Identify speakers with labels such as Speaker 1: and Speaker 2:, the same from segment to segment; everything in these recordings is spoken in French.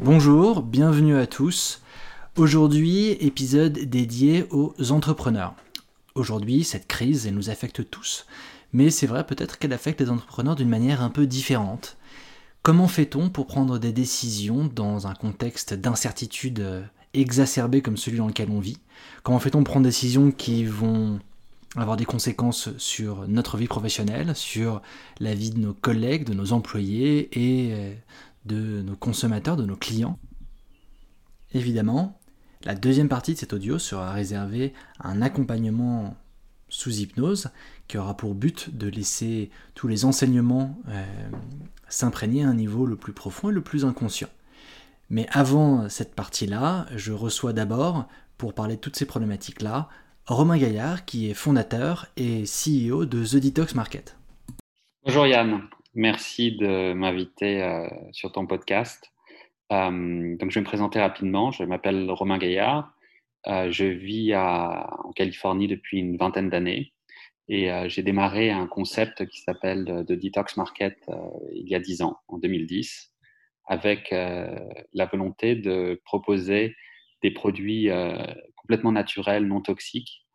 Speaker 1: Bonjour, bienvenue à tous. Aujourd'hui, épisode dédié aux entrepreneurs. Aujourd'hui, cette crise, elle nous affecte tous, mais c'est vrai peut-être qu'elle affecte les entrepreneurs d'une manière un peu différente. Comment fait-on pour prendre des décisions dans un contexte d'incertitude exacerbé comme celui dans lequel on vit? Comment fait-on prendre des décisions qui vont avoir des conséquences sur notre vie professionnelle, sur la vie de nos collègues, de nos employés et de nos consommateurs, de nos clients. Évidemment, la deuxième partie de cet audio sera réservée à un accompagnement sous hypnose qui aura pour but de laisser tous les enseignements euh, s'imprégner à un niveau le plus profond et le plus inconscient. Mais avant cette partie-là, je reçois d'abord, pour parler de toutes ces problématiques-là, Romain Gaillard, qui est fondateur et CEO de The Detox Market.
Speaker 2: Bonjour Yann. Merci de m'inviter euh, sur ton podcast. Euh, donc, je vais me présenter rapidement. Je m'appelle Romain Gaillard. Euh, je vis en Californie depuis une vingtaine d'années et j'ai démarré un concept qui s'appelle The Detox Market il y a dix ans, en 2010, avec la volonté de proposer des produits complètement naturels, non toxiques,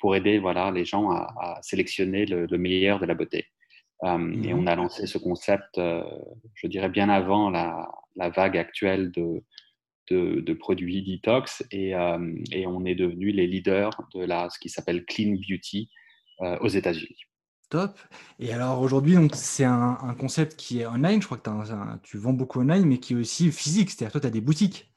Speaker 2: pour aider voilà, les gens à, sélectionner le, meilleur de la beauté. Euh, et on mmh a lancé ce concept, euh, je dirais, bien avant la, vague actuelle de, de, produits detox et, euh, et, on est devenu les leaders de la, ce qui s'appelle Clean Beauty aux États-Unis.
Speaker 1: Top. Et alors aujourd'hui, c'est un, concept qui est online. Je crois que tu vends beaucoup online, mais qui est aussi physique. C'est-à-dire, toi, tu as des boutiques.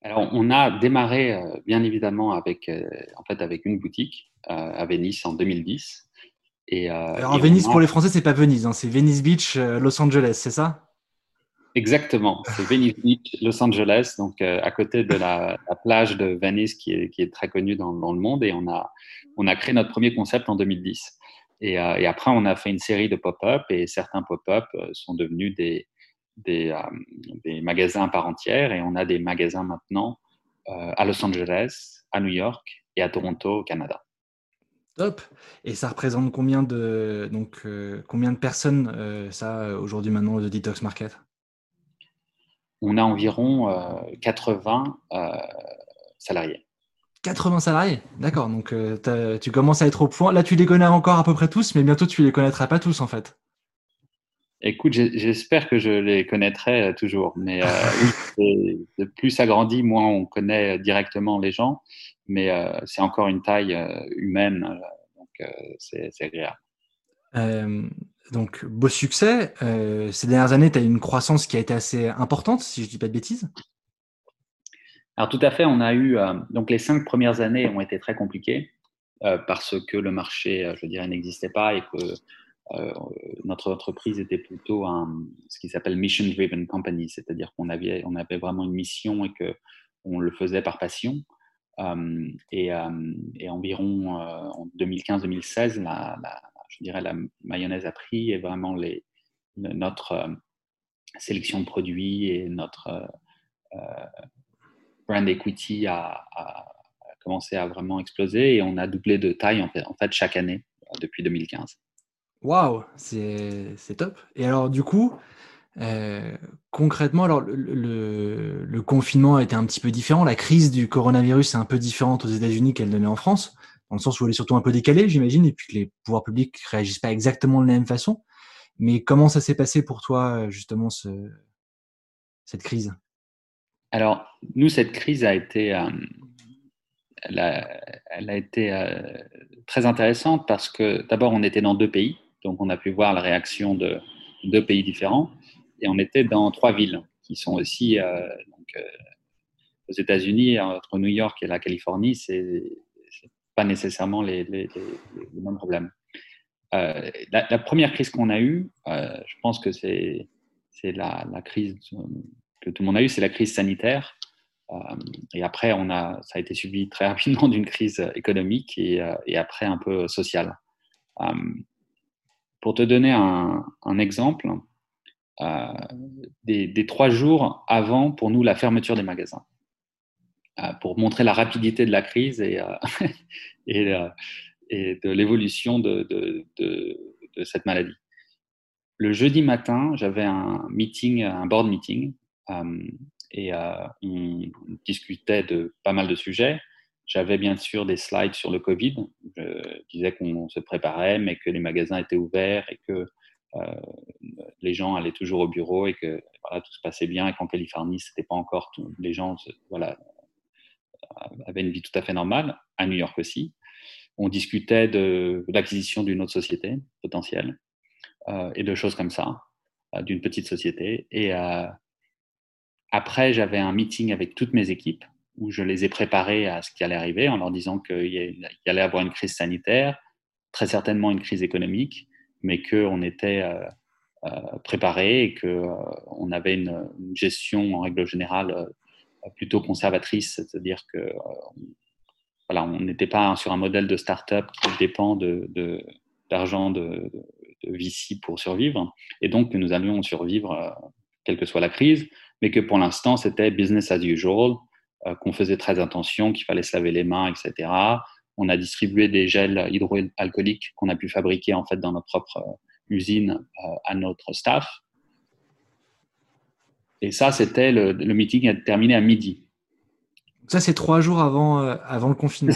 Speaker 2: Alors, on a démarré, bien évidemment, avec, en fait, avec une boutique à Venise en 2010.
Speaker 1: Et, euh, Alors, Venise, pour les Français, c'est pas Venise, hein, c'est Venice Beach, euh, Los Angeles, c'est ça?
Speaker 2: Exactement, c'est Venice Beach, Los Angeles, donc euh, à côté de la, plage de Venice qui est, qui est très connue dans, le monde. Et on a, on a créé notre premier concept en 2010. Et, et après, on a fait une série de pop-up et certains pop-up sont devenus des, des, des, magasins à part entière. Et on a des magasins maintenant à Los Angeles, à New York et à Toronto, au Canada.
Speaker 1: Top. Et ça représente combien de, donc, euh, combien de personnes, euh, ça, aujourd'hui, maintenant, de Detox Market?
Speaker 2: On a environ 80 euh, salariés.
Speaker 1: 80 salariés? D'accord. Donc, tu commences à être au point. Là, tu les connais encore à peu près tous, mais bientôt, tu les connaîtras pas tous, en fait.
Speaker 2: Écoute, j'espère que je les connaîtrai toujours. Mais plus ça grandit, moins on connaît directement les gens mais euh, c'est encore une taille euh, humaine, euh, donc c'est agréable.
Speaker 1: donc, beau succès. ces dernières années, tu as eu une croissance qui a été assez importante, si je ne dis pas de bêtises?
Speaker 2: Alors, tout à fait. On a eu. donc, les cinq premières années ont été très compliquées parce que le marché, je dirais, n'existait pas et que notre entreprise était plutôt un, ce qui s'appelle Mission Driven Company, c'est-à-dire qu'on avait, on avait vraiment une mission et qu'on le faisait par passion. Euh, et, euh, et, environ euh, en 2015-2016, la, je dirais la mayonnaise a pris et vraiment notre sélection de produits et notre brand equity a, commencé à vraiment exploser et on a doublé de taille en fait chaque année depuis 2015.
Speaker 1: Waouh, c'est top. Et alors du coup, euh, concrètement, alors le, confinement a été un petit peu différent. La crise du coronavirus est un peu différente aux États-Unis qu'elle ne en France, dans le sens où elle est surtout un peu décalée, j'imagine, et puis que les pouvoirs publics réagissent pas exactement de la même façon. Mais comment ça s'est passé pour toi, justement, ce, cette crise?
Speaker 2: Alors, nous, cette crise a été, euh, elle, a, été euh, très intéressante parce que d'abord, on était dans deux pays, donc on a pu voir la réaction de deux pays différents et on était dans trois villes qui sont aussi euh, euh, aux États-Unis, entre New York et la Californie, c'est pas nécessairement les, mêmes problèmes. Euh, la, première crise qu'on a eue, je pense que c'est la, crise que tout le monde a eue, c'est la crise sanitaire. et après, on a, ça a été suivi très rapidement d'une crise économique et, après un peu sociale. pour te donner un exemple, euh, des, trois jours avant, pour nous, la fermeture des magasins, euh, pour montrer la rapidité de la crise et, euh, et, de l'évolution de, cette maladie. le jeudi matin, j'avais un meeting, un board meeting, et on discutait de pas mal de sujets. J'avais bien sûr des slides sur le Covid. Je disais qu'on se préparait, mais que les magasins étaient ouverts et que les gens allaient toujours au bureau et que tout se passait bien et qu'en Californie, c'était pas encore tout, les gens voilà, avaient une vie tout à fait normale, à New York aussi. On discutait de, l'acquisition d'une autre société potentielle euh, et de choses comme ça, euh, d'une petite société. Et après, j'avais un meeting avec toutes mes équipes où je les ai préparés à ce qui allait arriver en leur disant qu'il y allait avoir une crise sanitaire, très certainement une crise économique, mais qu'on était euh, euh, préparé et qu'on euh, avait une, gestion en règle générale plutôt conservatrice, c'est-à-dire que voilà, on n'était pas sur un modèle de start-up qui dépend d'argent de, de, de, VC pour survivre, et donc que nous allions survivre quelle que soit la crise, mais que pour l'instant c'était business as usual, qu'on faisait très attention, qu'il fallait se laver les mains, etc on a distribué des gels hydroalcooliques qu'on a pu fabriquer en fait dans notre propre euh, usine euh, à notre staff. Et ça, c'était le, meeting a terminé à midi.
Speaker 1: Ça, c'est trois jours avant, euh, avant le confinement.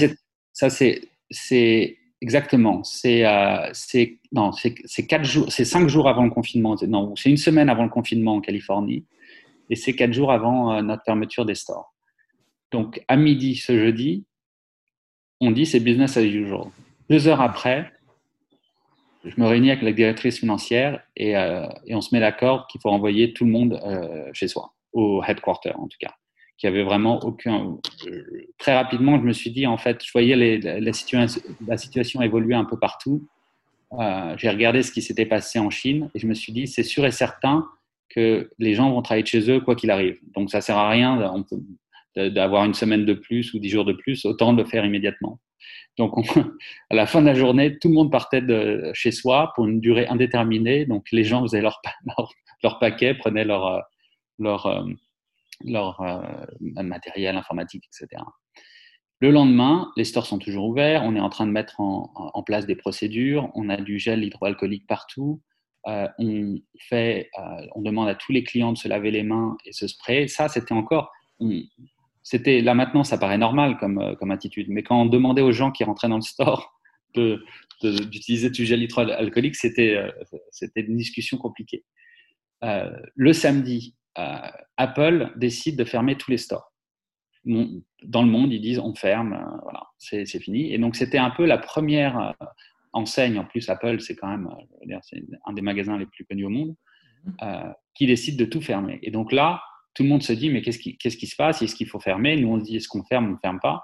Speaker 2: Ça, c'est exactement. C'est non, c'est quatre jours, c'est cinq jours avant le confinement. Non, c'est une semaine avant le confinement en Californie, et c'est quatre jours avant notre fermeture des stores. Donc à midi ce jeudi, on dit c'est business as usual. Deux heures après, je me réunis avec la directrice financière et, euh, on se met d'accord qu'il faut envoyer tout le monde euh, chez soi, au headquarter en tout cas, qui avait vraiment aucun. très rapidement, je me suis dit en fait, je voyais la, situation, la, situation, évoluer un peu partout. Euh, j'ai regardé ce qui s'était passé en Chine et je me suis dit c'est sûr et certain que les gens vont travailler chez eux quoi qu'il arrive. Donc ça sert à rien. D'avoir une semaine de plus ou dix jours de plus, autant le faire immédiatement. Donc, à la fin de la journée, tout le monde partait de chez soi pour une durée indéterminée. Donc, les gens faisaient leur, leur, paquet, prenaient leur, euh, leur, euh, euh, matériel informatique, etc. Le lendemain, les stores sont toujours ouverts. On est en train de mettre en, en place des procédures. On a du gel hydroalcoolique partout. on, fait, on demande à tous les clients de se laver les mains et se sprayer. Ça, c'était encore c'était là maintenant, ça paraît normal comme, euh, comme attitude. Mais quand on demandait aux gens qui rentraient dans le store d'utiliser du gel hydroalcoolique, c'était euh, c'était une discussion compliquée. Euh, le samedi, Apple décide de fermer tous les stores. Dans le monde, ils disent on ferme, voilà, c'est fini. Et donc c'était un peu la première enseigne. En plus, Apple, c'est quand même, un des magasins les plus connus au monde, mmh. qui décide de tout fermer. Et donc là, tout le monde se dit, mais qu'est-ce qui, qu'est-ce qui se passe? Est-ce qu'il faut fermer? Nous, on se dit, est-ce qu'on ferme On ne ferme pas?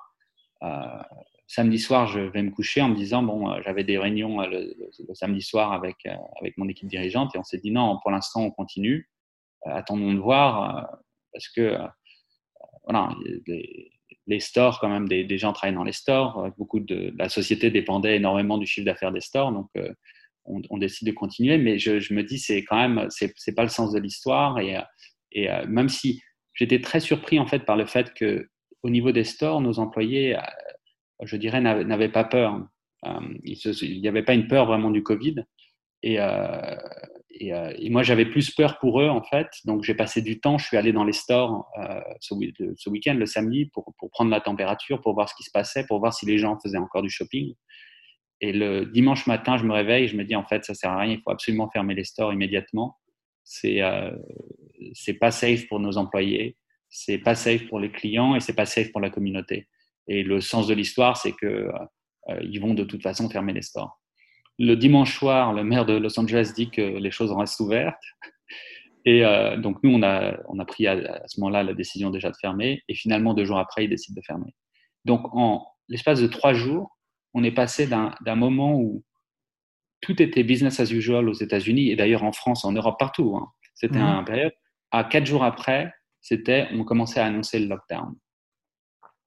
Speaker 2: Euh, samedi soir, je vais me coucher en me disant, bon, euh, j'avais des réunions euh, le, samedi soir avec, avec mon équipe dirigeante et on s'est dit, non, pour l'instant, on continue. attendons de voir parce que, voilà, les, stores, quand même, des, gens travaillent dans les stores. Beaucoup de, la société dépendait énormément du chiffre d'affaires des stores. Donc, on, décide de continuer, mais je, je me dis, c'est quand même, c'est, c'est pas le sens de l'histoire et et euh, même si j'étais très surpris en fait par le fait que au niveau des stores, nos employés, euh, je dirais, n'avaient pas peur. Euh, il n'y avait pas une peur vraiment du Covid. Et, moi, j'avais plus peur pour eux, en fait. Donc, j'ai passé du temps. Je suis allé dans les stores ce, week-end, le samedi, pour, prendre la température, pour voir ce qui se passait, pour voir si les gens faisaient encore du shopping. Et le dimanche matin, je me réveille je me dis, en fait, ça sert à rien. Il faut absolument fermer les stores immédiatement. C'est c'est pas safe pour nos employés, c'est pas safe pour les clients et c'est pas safe pour la communauté. Et le sens de l'histoire, c'est que euh, ils vont de toute façon fermer les stores. Le dimanche soir, le maire de Los Angeles dit que les choses restent ouvertes. Et euh, donc nous, on a, on a pris à, ce moment-là la décision déjà de fermer. Et finalement, deux jours après, ils décident de fermer. Donc en l'espace de trois jours, on est passé d'un moment où tout était business as usual aux États-Unis et d'ailleurs en France, en Europe, partout. Hein. C'était mmh. un période quatre jours après, c'était, on commençait à annoncer le lockdown.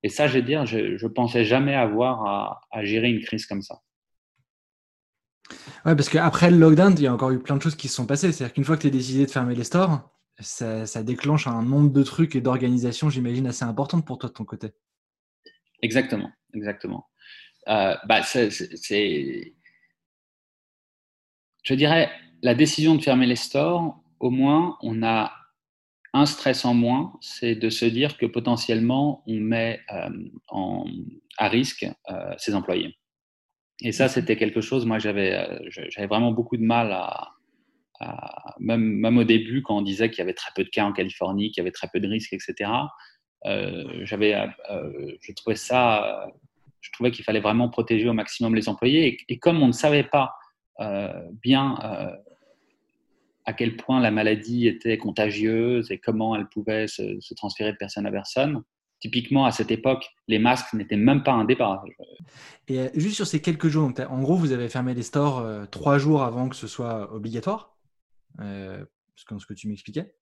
Speaker 2: Et ça, je vais dire, je ne pensais jamais avoir à, gérer une crise comme ça.
Speaker 1: Ouais, parce qu'après le lockdown, il y a encore eu plein de choses qui se sont passées. C'est-à-dire qu'une fois que tu as décidé de fermer les stores, ça, déclenche un nombre de trucs et d'organisations, j'imagine, assez importantes pour toi de ton côté.
Speaker 2: Exactement, exactement. Euh, bah, c'est, je dirais, la décision de fermer les stores, au moins, on a un stress en moins, c'est de se dire que potentiellement, on met en, à risque ses employés. Et ça, c'était quelque chose, moi, j'avais j'avais vraiment beaucoup de mal à, même, même, au début, quand on disait qu'il y avait très peu de cas en Californie, qu'il y avait très peu de risques, etc., euh, j'avais, euh, je trouvais ça, je trouvais qu'il fallait vraiment protéger au maximum les employés. Et, comme on ne savait pas euh, bien à quel point la maladie était contagieuse et comment elle pouvait se, transférer de personne à personne, typiquement à cette époque, les masques n'étaient même pas un débat.
Speaker 1: Et juste sur ces quelques jours, en gros, vous avez fermé les stores trois jours avant que ce soit obligatoire euh, ce que tu m'expliquais.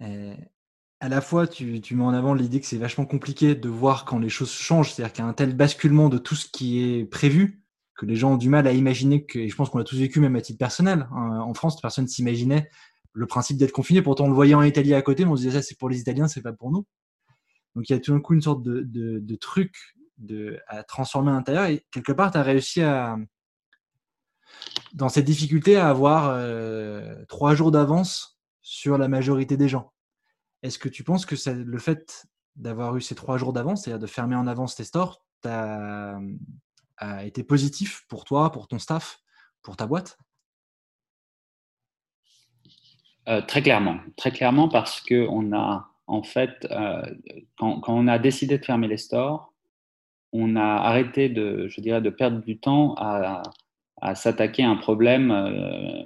Speaker 1: À la fois, tu, tu mets en avant l'idée que c'est vachement compliqué de voir quand les choses changent, c'est-à-dire qu'il y a un tel basculement de tout ce qui est prévu que les gens ont du mal à imaginer que, et je pense qu'on l'a tous vécu même à titre personnel. Hein, en France, personne s'imaginait le principe d'être confiné. Pourtant, on le voyait en Italie à côté, mais on se disait ça, c'est pour les Italiens, c'est pas pour nous. Donc, il y a tout d'un coup une sorte de, truc de, à transformer à l'intérieur. Et quelque part, tu as réussi à, dans cette difficulté à avoir euh, trois jours d'avance sur la majorité des gens. Est-ce que tu penses que le fait d'avoir eu ces trois jours d'avance, c'est-à-dire de fermer en avance tes stores, a été positif pour toi, pour ton staff, pour ta boîte?
Speaker 2: Euh, Très clairement, très clairement parce que on a en fait, euh, quand, on a décidé de fermer les stores, on a arrêté de, je dirais, de perdre du temps à, s'attaquer à un problème euh,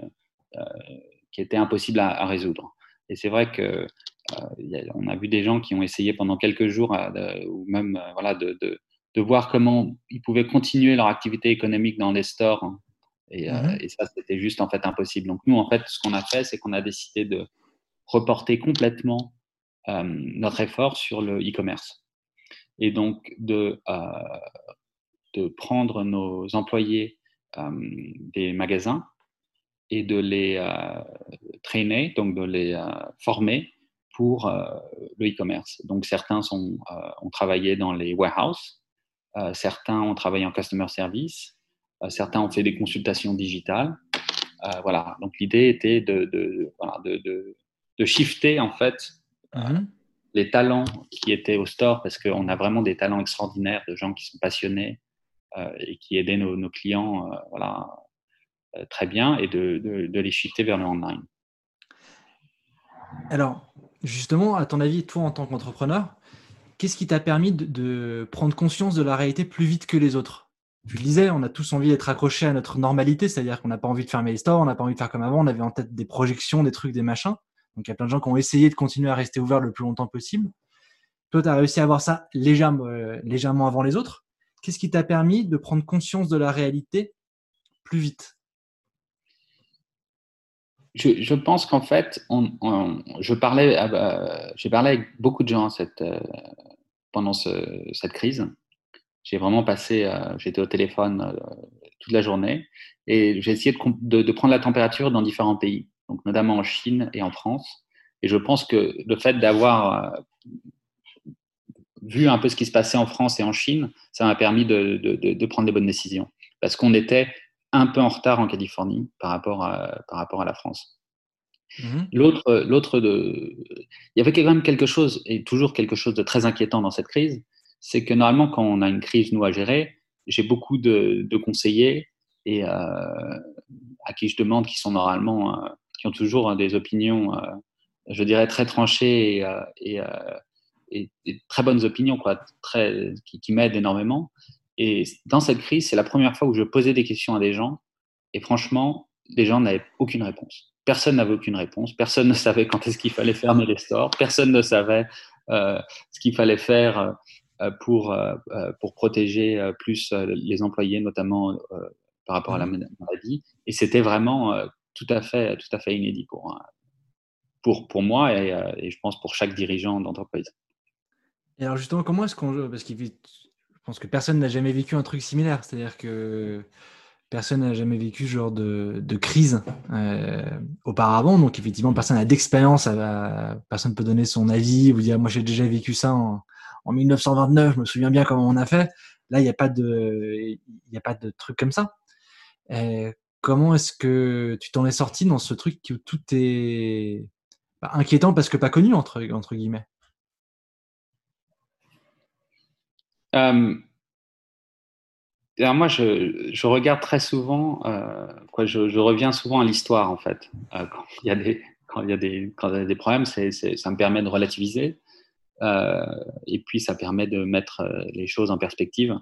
Speaker 2: qui était impossible à, résoudre. Et c'est vrai que a vu des gens qui ont essayé pendant quelques jours, ou même voilà, de, voir comment ils pouvaient continuer leur activité économique dans les stores. Hein. Et, mmh et, ça, c'était juste en fait impossible. Donc nous, en fait, ce qu'on a fait, c'est qu'on a décidé de reporter complètement notre effort sur le e-commerce. Et donc de, de prendre nos employés euh, des magasins et de les euh, traîner, donc de les euh, former pour le e-commerce. Donc certains sont, ont travaillé dans les warehouses, certains ont travaillé en customer service, certains ont fait des consultations digitales. voilà, donc l'idée était de, de, de, de, shifter en fait mmh les talents qui étaient au store, parce qu'on a vraiment des talents extraordinaires de gens qui sont passionnés, euh, et qui aidaient nos, clients euh, voilà, euh, très bien et de, de, les shifter vers le online.
Speaker 1: Alors, justement, à ton avis, toi en tant qu'entrepreneur, qu'est-ce qui t'a permis de, prendre conscience de la réalité plus vite que les autres? Tu le disais, on a tous envie d'être accrochés à notre normalité, c'est-à-dire qu'on n'a pas envie de fermer les stores, on n'a pas envie de faire comme avant, on avait en tête des projections, des trucs, des machins. Donc il y a plein de gens qui ont essayé de continuer à rester ouverts le plus longtemps possible. Toi, tu as réussi à avoir ça légèrement, légèrement avant les autres. Qu'est-ce qui t'a permis de prendre conscience de la réalité plus vite?
Speaker 2: Je, pense qu'en fait, je parlais, euh, j'ai parlé avec beaucoup de gens cette, euh, pendant cette crise. J'ai vraiment passé, euh, j'étais au téléphone toute la journée et j'ai essayé de, prendre la température dans différents pays, donc notamment en Chine et en France. Et je pense que le fait d'avoir vu un peu ce qui se passait en France et en Chine, ça m'a permis de, de, prendre des bonnes décisions. Parce qu'on était un peu en retard en Californie par rapport à, par rapport à la France. Mhm. L'autre, l'autre de, il y avait quand même quelque chose, et toujours quelque chose de très inquiétant dans cette crise, c'est que normalement, quand on a une crise, nous, à gérer, j'ai beaucoup de, conseillers et euh, à qui je demande, qui sont normalement, euh, qui ont toujours des opinions, euh, je dirais, très tranchées et, et et, très bonnes opinions, quoi, très, qui, qui m'aident énormément. Et dans cette crise, c'est la première fois où je posais des questions à des gens. Et franchement, les gens n'avaient aucune réponse. Personne n'avait aucune réponse. Personne ne savait quand est-ce qu'il fallait fermer les stores. Personne ne savait euh, ce qu'il fallait faire euh, pour, euh, pour protéger plus les employés, notamment par rapport à la mmh. maladie. Et c'était vraiment tout, à fait, tout à fait inédit pour, pour, pour moi et, et je pense pour chaque dirigeant d'entreprise.
Speaker 1: Et alors justement, comment est-ce qu'on... Parce je pense que personne n'a jamais vécu un truc similaire. C'est-à-dire que personne n'a jamais vécu ce genre de, crise euh, auparavant. Donc effectivement, personne n'a d'expérience. Personne ne peut donner son avis ou dire, moi j'ai déjà vécu ça en, en, 1929, je me souviens bien comment on a fait. Là, il n'y a, pas de, truc comme ça. Euh, comment est-ce que tu t'en es sorti dans ce truc où tout est bah, inquiétant parce que pas connu, entre guillemets?
Speaker 2: Euh, alors moi, je, regarde très souvent, euh, je, reviens souvent à l'histoire en fait. Quand il y a des, problèmes, ça me permet de relativiser euh, et puis ça permet de mettre les choses en perspective.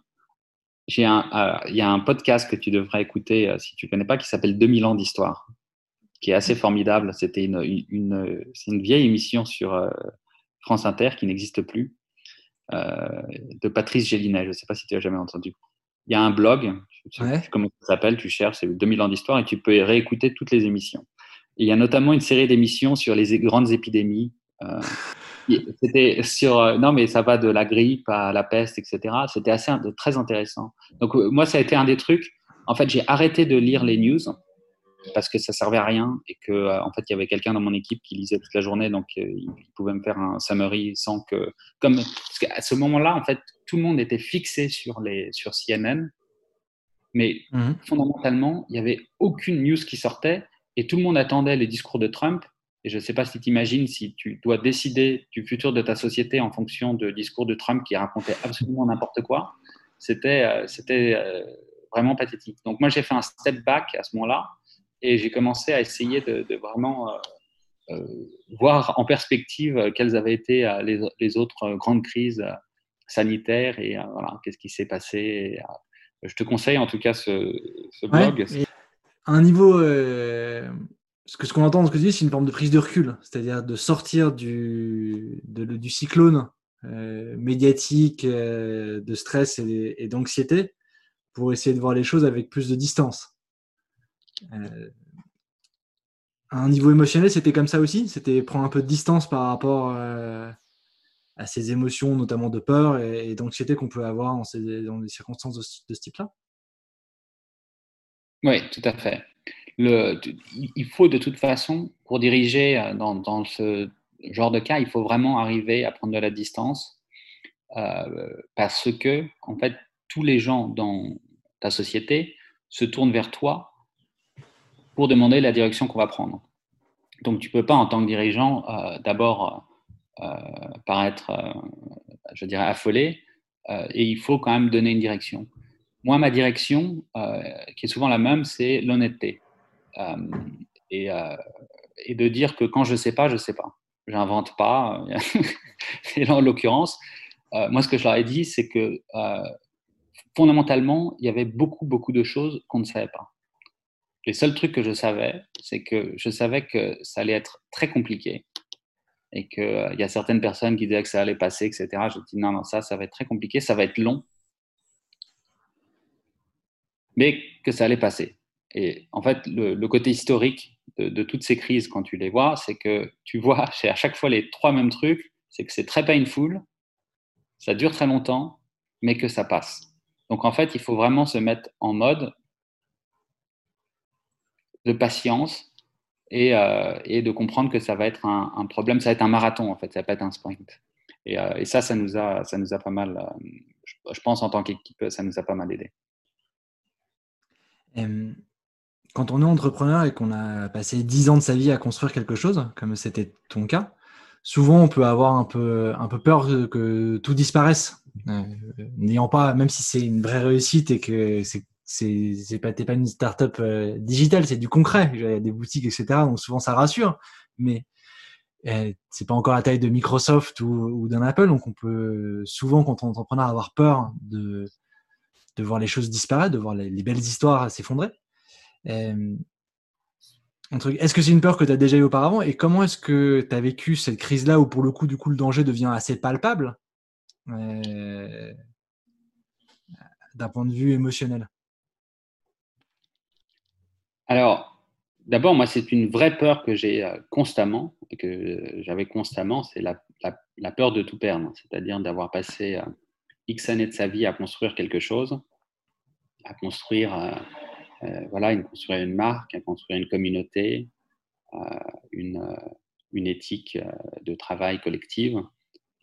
Speaker 2: Il y a un podcast que tu devrais écouter si tu connais pas qui s'appelle 2000 ans d'histoire, qui est assez formidable. C'était c'est une vieille émission sur France Inter qui n'existe plus. De Patrice Gélinet, je ne sais pas si tu as jamais entendu il y a un blog, je sais comment ça s'appelle, tu cherches, c'est 2000 ans d'histoire, et tu peux réécouter toutes les émissions. Et il y a notamment une série d'émissions sur les grandes épidémies. Euh, c'était sur, euh, non mais ça va de la grippe à la peste, etc. C'était assez très intéressant. Donc euh, moi, ça a été un des trucs. En fait, j'ai arrêté de lire les news parce que ça servait à rien et que en fait il y avait quelqu'un dans mon équipe qui lisait toute la journée donc il pouvait me faire un summary sans que comme parce qu'à ce moment-là en fait tout le monde était fixé sur, les, sur CNN, mais mmh. fondamentalement, il n'y avait aucune news qui sortait et tout le monde attendait les discours de Trump. Et je ne sais pas si tu imagines si tu dois décider du futur de ta société en fonction de discours de Trump qui racontait absolument n'importe quoi. C'était euh, c'était euh, vraiment pathétique. Donc moi, j'ai fait un step back à ce moment-là et j'ai commencé à essayer de, vraiment euh, voir en perspective quelles avaient été les, les autres grandes crises sanitaire et euh, voilà, qu'est-ce qui s'est passé. Euh, je te conseille en tout cas ce, blog.
Speaker 1: un niveau, euh, ce que ce qu'on entend dans ce que tu dis, c'est une forme de prise de recul, c'est-à-dire de sortir du, du cyclone médiatique de stress et, d'anxiété pour essayer de voir les choses avec plus de distance. À un niveau émotionnel, c'était comme ça aussi C'était prendre un peu de distance par rapport à ces émotions, notamment de peur et, d'anxiété qu'on peut avoir dans, des circonstances de, ce type-là
Speaker 2: Oui, tout à fait. Il faut de toute façon, pour diriger euh, dans, ce genre de cas, il faut vraiment arriver à prendre de la distance euh, parce que, en fait, tous les gens dans ta société se tournent vers toi pour demander la direction qu'on va prendre. Donc, tu ne peux pas, en tant que dirigeant, euh, d'abord euh, paraître, euh, je dirais, affolé, et il faut quand même donner une direction. Moi, ma direction, qui est souvent la même, c'est l'honnêteté. Et, et, de dire que quand je ne sais pas, je ne sais pas. J'invente pas. et là, en l'occurrence, moi, ce que je leur ai dit, c'est que fondamentalement, il y avait beaucoup, beaucoup de choses qu'on ne savait pas. Les seuls trucs que je savais, c'est que je savais que ça allait être très compliqué et qu'il euh, y a certaines personnes qui disaient que ça allait passer, etc. Je dis non, non, ça, ça va être très compliqué, ça va être long, mais que ça allait passer. Et en fait, le, côté historique de, toutes ces crises, quand tu les vois, c'est que tu vois c'est à chaque fois les trois mêmes trucs, c'est que c'est très painful, ça dure très longtemps, mais que ça passe. Donc en fait, il faut vraiment se mettre en mode de patience euh, et, de comprendre que ça va être un, problème, ça va être un marathon en fait, ça va pas être un sprint. Et, euh, ça, ça nous a, ça nous a pas mal, euh, je, pense en tant qu'équipe, ça nous a pas mal aidé.
Speaker 1: Quand on est entrepreneur et qu'on a passé 10 ans de sa vie à construire quelque chose, comme c'était ton cas, souvent on peut avoir un peu, un peu peur que tout disparaisse. N'ayant pas, même si c'est une vraie réussite et que c'est c'est pas pas une startup euh, digitale, c'est du concret. Il y a des boutiques, etc. Donc souvent ça rassure, mais euh, c'est pas encore la taille de Microsoft ou, d'un Apple. Donc on peut souvent, quand on est entrepreneur, avoir peur de de voir les choses disparaître, de voir les, belles histoires s'effondrer. Euh, est-ce que c'est une peur que tu as déjà eu auparavant? Et comment est-ce que tu as vécu cette crise-là où pour le coup, du coup, le danger devient assez palpable d'un point de vue émotionnel?
Speaker 2: Alors, d'abord, moi, c'est une vraie peur que j'ai euh, constamment, que j'avais constamment, c'est la, peur de tout perdre, c'est-à-dire d'avoir passé euh, X années de sa vie à construire quelque chose, à construire, euh, voilà, une, construire une marque, à construire une communauté, une, éthique de travail collective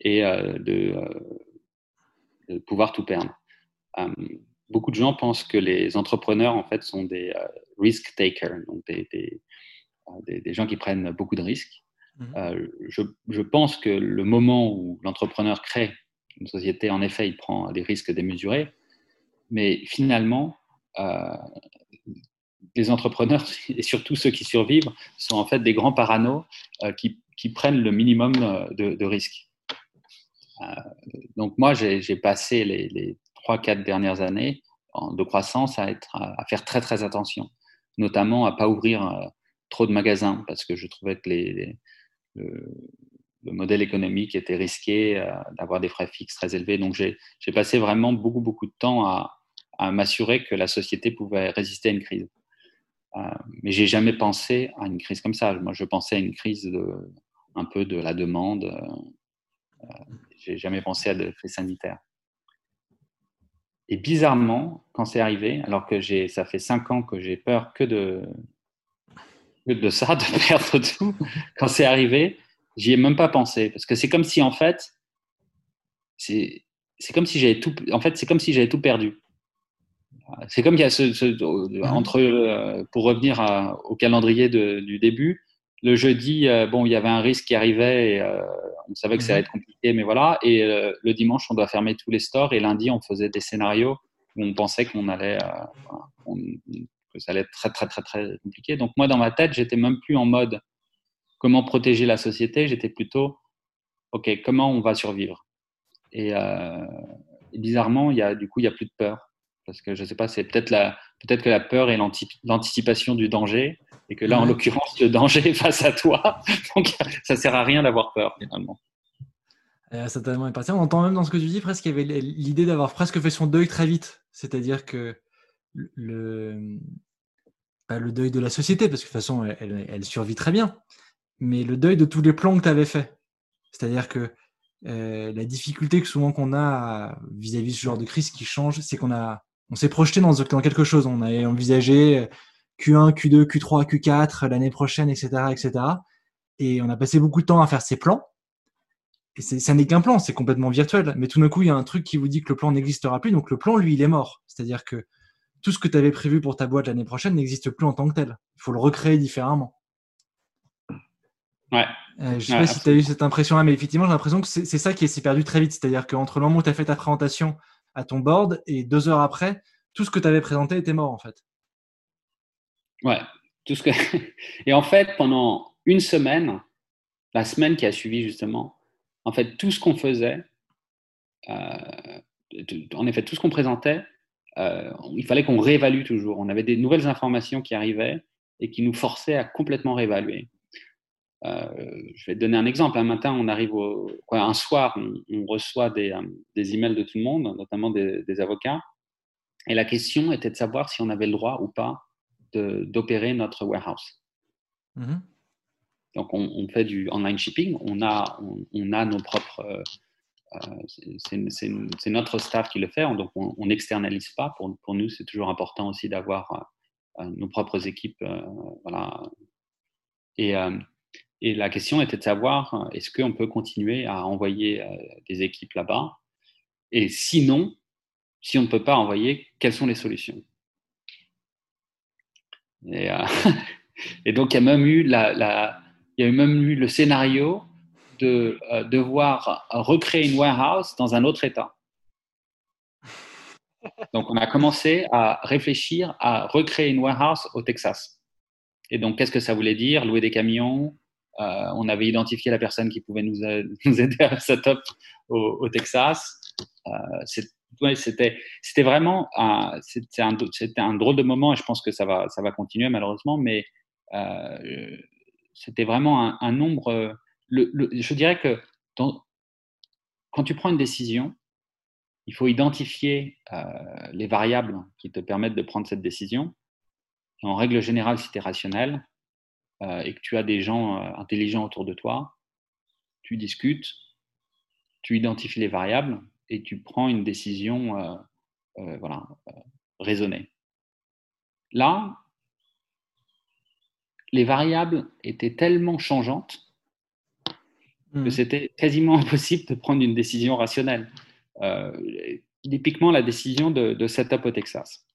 Speaker 2: et de, pouvoir tout perdre. Beaucoup de gens pensent que les entrepreneurs en fait sont des risk takers, donc des, des, gens qui prennent beaucoup de risques. Mhm. Je, je, pense que le moment où l'entrepreneur crée une société, en effet, il prend des risques démesurés, mais finalement, les entrepreneurs, et surtout ceux qui survivent, sont en fait des grands paranos qui, qui, prennent le minimum de, de risques. donc moi, j'ai passé les, les 3-4 dernières années de croissance à, être, à faire très très attention, notamment à pas ouvrir euh, trop de magasins parce que je trouvais que le, modèle économique était risqué, euh, d'avoir des frais fixes très élevés. Donc j'ai passé vraiment beaucoup beaucoup de temps à, m'assurer que la société pouvait résister à une crise. Euh, mais j'ai jamais pensé à une crise comme ça. Moi, je pensais à une crise de, un peu de la demande. Euh, j'ai jamais pensé à de crise sanitaire. Et bizarrement, quand c'est arrivé, alors que ça fait cinq ans que j'ai peur que de, de ça, de perdre tout, quand c'est arrivé, j'y ai même pas pensé. Parce que c'est comme si, en fait, c'est comme si j'avais tout, en fait, c'est comme si j'avais tout perdu. C'est comme qu'il y a ce, entre, euh, pour revenir au calendrier du début, le jeudi, euh, bon, il y avait un risque qui arrivait et euh, on savait que ça allait mhm. être compliqué, mais voilà. Et euh, le dimanche, on doit fermer tous les stores et lundi, on faisait des scénarios où on pensait qu'on allait, que ça allait être très, très, très, très compliqué. Donc, moi, dans ma tête, j'étais même plus en mode comment protéger la société, j'étais plutôt, OK, comment on va survivre? Et, et, bizarrement, il y a, du coup, il n'y a plus de peur. Parce que je ne sais pas, c'est peut-être la, que la peur est l'anticipation du danger, et que là, en l'occurrence, le danger est face à toi. Donc, ça sert à rien d'avoir peur finalement.
Speaker 1: Euh, ça tellement On entend même dans ce que tu dis presque qu'il y avait l'idée d'avoir presque fait son deuil très vite. C'est-à-dire que le, pas le deuil de la société, parce que de toute façon, elle, survit très bien, mais le deuil de tous les plans que tu avais fait. C'est-à-dire que euh, la difficulté que souvent qu'on a vis-à-vis de ce genre de crise qui change, c'est qu'on a on s'est projeté dans, quelque chose. On a envisagé Q1, Q2, Q3, Q4 l'année prochaine, etc., etc. Et on a passé beaucoup de temps à faire ces plans. Et ça n'est qu'un plan, c'est complètement virtuel. Mais tout d'un coup, il y a un truc qui vous dit que le plan n'existera plus. Donc le plan, lui, il est mort. C'est-à-dire que tout ce que tu avais prévu pour ta boîte l'année prochaine n'existe plus en tant que tel. Il faut le recréer différemment.
Speaker 2: Ouais.
Speaker 1: Euh, je ne sais pas si tu as eu cette impression-là, mais effectivement, j'ai l'impression que c'est ça qui s'est perdu très vite. C'est-à-dire qu'entre le moment où tu as fait ta présentation à ton board et deux heures après, tout ce que tu avais présenté était mort en fait.
Speaker 2: Ouais, tout ce que. et en fait, pendant une semaine, la semaine qui a suivi justement, en fait, tout ce qu'on faisait, euh, en effet, tout ce qu'on présentait, euh, il fallait qu'on réévalue toujours. On avait des nouvelles informations qui arrivaient et qui nous forçaient à complètement réévaluer. Euh, je vais te donner un exemple. Un matin, on arrive au, un soir, on, reçoit des, des, emails de tout le monde, notamment des, avocats. Et la question était de savoir si on avait le droit ou pas d'opérer notre warehouse. Mm-hmm. Donc, on, fait du online shipping. On a, on, a nos propres. Euh, c'est notre staff qui le fait. Donc, on n'externalise pas. Pour, pour nous, c'est toujours important aussi d'avoir nos propres équipes. voilà. Et, et la question était de savoir, euh, est-ce qu'on peut continuer à envoyer euh, des équipes là-bas? Et sinon, si on ne peut pas envoyer, quelles sont les solutions? Et, euh, donc, il y a même eu, la, il y a même eu le scénario de devoir recréer une warehouse dans un autre État. Donc, on a commencé à réfléchir à recréer une warehouse au Texas. Et donc, qu'est-ce que ça voulait dire? Louer des camions, euh, on avait identifié la personne qui pouvait nous, aider à setup au, au Texas. Euh, c'était vraiment un, un, un, drôle de moment et je pense que ça va, ça va continuer malheureusement, mais euh, c'était vraiment un, nombre. je dirais que quand tu prends une décision, il faut identifier les variables qui te permettent de prendre cette décision. en règle générale, si tu es rationnel, euh, et que tu as des gens euh, intelligents autour de toi, tu discutes, tu identifies les variables et tu prends une décision euh, voilà, raisonnée. Là, les variables étaient tellement changeantes que mmh. c'était quasiment impossible de prendre une décision rationnelle. typiquement, la décision de, de setup au Texas.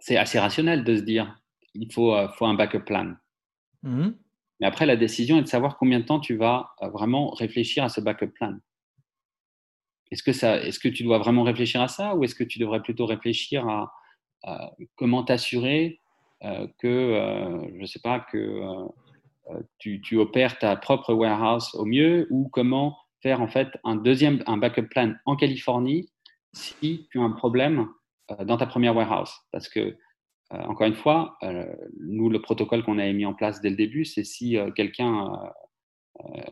Speaker 2: C'est assez rationnel de se dire il faut, faut un backup plan.
Speaker 1: Mhm.
Speaker 2: Mais après, la décision est de savoir combien de temps tu vas vraiment réfléchir à ce backup plan. Est-ce que, est-ce que tu dois vraiment réfléchir à ça ou est-ce que tu devrais plutôt réfléchir à, comment t'assurer que, je ne sais pas, que tu, tu, opères ta propre warehouse au mieux ou comment faire en fait un deuxième, un backup plan en Californie si tu as un problème dans ta première warehouse? Parce que euh, encore une fois, euh, nous, le protocole qu'on avait mis en place dès le début, c'est si euh, quelqu'un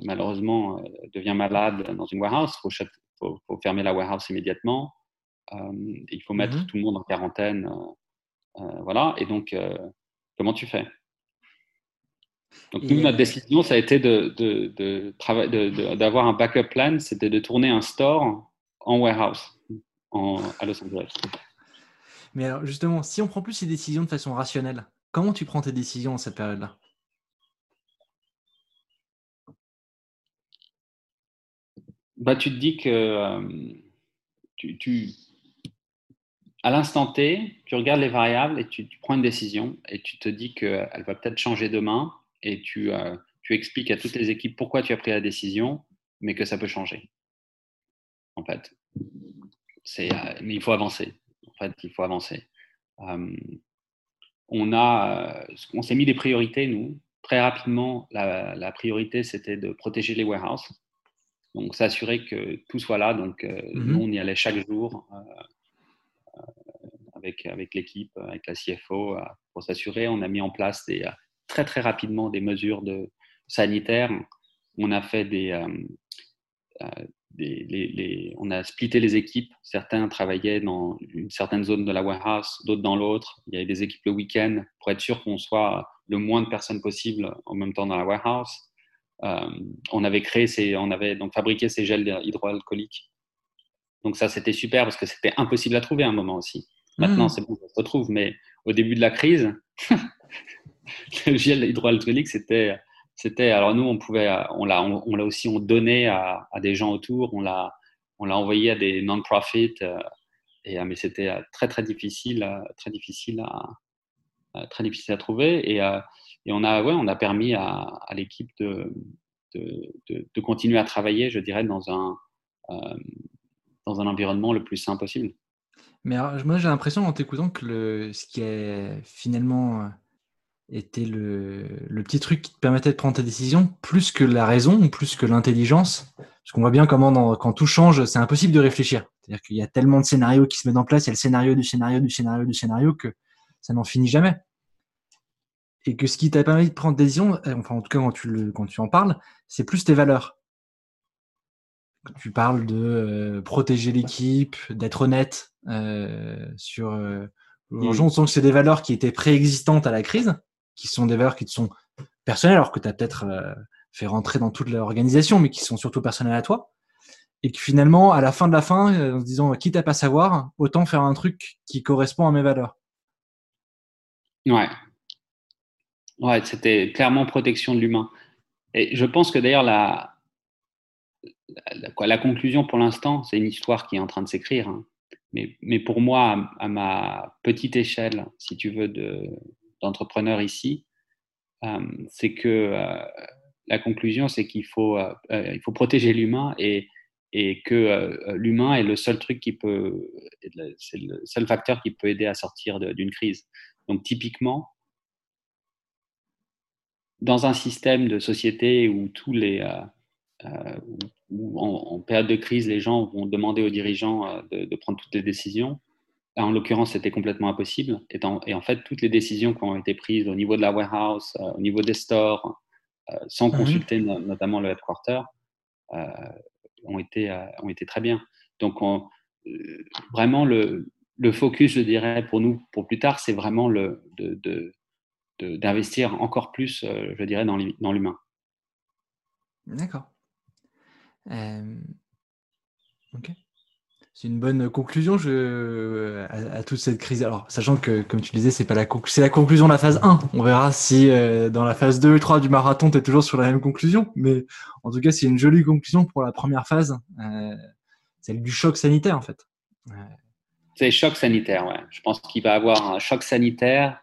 Speaker 2: malheureusement devient malade dans une warehouse, il faut, fermer la warehouse immédiatement. il faut mettre
Speaker 1: Mhm.
Speaker 2: tout le monde en quarantaine. voilà. Et donc, comment tu fais? Donc, nous, notre
Speaker 1: euh,
Speaker 2: décision, ça a été de, de, d'avoir un backup plan, c'était de tourner un store en warehouse en, à Los Angeles.
Speaker 1: Mais alors, justement, si on prend plus ces décisions de façon rationnelle, comment tu prends tes décisions en cette période-là?
Speaker 2: Bah, tu te dis que euh, tu, à l'instant T, tu regardes les variables et tu, prends une décision et tu te dis qu'elle va peut-être changer demain et tu, euh, tu expliques à toutes les équipes pourquoi tu as pris la décision, mais que ça peut changer. En fait, c'est, euh, il faut avancer. En fait, il faut avancer. Euh, on a, euh, on s'est mis des priorités nous. Très rapidement, la priorité c'était de protéger les warehouses. Donc, s'assurer que tout soit là. Donc, euh,
Speaker 1: Mhm.
Speaker 2: nous, on y allait chaque jour euh, euh, avec, avec l'équipe, avec la CFO, pour s'assurer. On a mis en place des, très, très rapidement des mesures de, sanitaires. On a fait des, des les, les- on a splitté les équipes. Certains travaillaient dans une certaine zone de la warehouse, d'autres dans l'autre. Il y avait des équipes le week-end pour être sûr qu'on soit le moins de personnes possible en même temps dans la warehouse. Euh, on avait créé ces, on avait donc fabriqué ces gels hydroalcooliques. Donc ça, c'était super parce que c'était impossible à trouver à un moment aussi. Maintenant,
Speaker 1: Mhm.
Speaker 2: c'est bon, ça se retrouve, mais au début de la crise, le gel hydroalcoolique, c'était, c'était. Alors nous, on pouvait, on l'a, on, on l'a aussi, on donnait à, à des gens autour, on l'a, on l'a envoyé à des non-profit, euh, et euh, mais c'était très très difficile, très difficile à, très difficile à trouver, et, euh, et on a, permis à, l'équipe de, continuer à travailler, je dirais, dans un euh, environnement le plus sain possible.
Speaker 1: Mais moi, j'ai l'impression en t'écoutant que ce qui a finalement euh, été le, petit truc qui te permettait de prendre ta décision, plus que la raison, plus que l'intelligence, parce qu'on voit bien comment quand tout change, c'est impossible de réfléchir. C'est-à-dire qu'il y a tellement de scénarios qui se mettent en place, il y a le scénario du scénario du scénario du scénario que ça n'en finit jamais. Et que ce qui t'a permis de prendre des décisions, euh, enfin en tout cas quand tu, le, quand tu en parles, c'est plus tes valeurs. Quand tu parles de euh, protéger l'équipe, d'être honnête euh, sur. Euh, aujourd'hui, on sent que c'est des valeurs qui étaient préexistantes à la crise, qui sont des valeurs qui te sont personnelles, alors que tu as peut-être fait rentrer dans toute l'organisation, mais qui sont surtout personnelles à toi. Et que finalement, à la fin de la fin, en se disant, quitte à pas savoir, autant faire un truc qui correspond à mes valeurs.
Speaker 2: Ouais. Ouais, c'était clairement protection de l'humain. Et je pense que d'ailleurs, la, la, conclusion pour l'instant, c'est une histoire qui est en train de s'écrire. hein. Mais, mais pour moi, à, ma petite échelle, si tu veux, de- d'entrepreneur ici, euh, c'est que euh, la conclusion, c'est qu'il faut, euh, il faut protéger l'humain et, et que l'humain est le seul truc qui peut, c'est le seul facteur qui peut aider à sortir d'une crise. Donc typiquement, dans un système de société où tous les euh, euh, où en, en, période de crise, les gens vont demander aux dirigeants euh, de, de, prendre toutes les décisions. En l'occurrence, c'était complètement impossible. Et en, et en, fait, toutes les décisions qui ont été prises au niveau de la warehouse, euh, au niveau des stores, euh, sans consulter no notamment le headquarter, ont, été, ont été très bien. Donc, on, vraiment, le, le, focus, je dirais, pour nous, pour plus tard, c'est vraiment le, de, de d'investir encore plus, euh, je dirais, dans l'humain.
Speaker 1: D'accord. Euh... Ok. C'est une bonne conclusion je... à, à, toute cette crise. Alors, sachant que, comme tu disais, c'est pas la c'est la conclusion de la phase 1. On verra si euh, dans la phase 2 et 3 du marathon, tu es toujours sur la même conclusion. Mais en tout cas, c'est une jolie conclusion pour la première phase, euh, celle du choc sanitaire, en fait.
Speaker 2: C'est choc sanitaire, ouais. Je pense qu'il va y avoir un choc sanitaire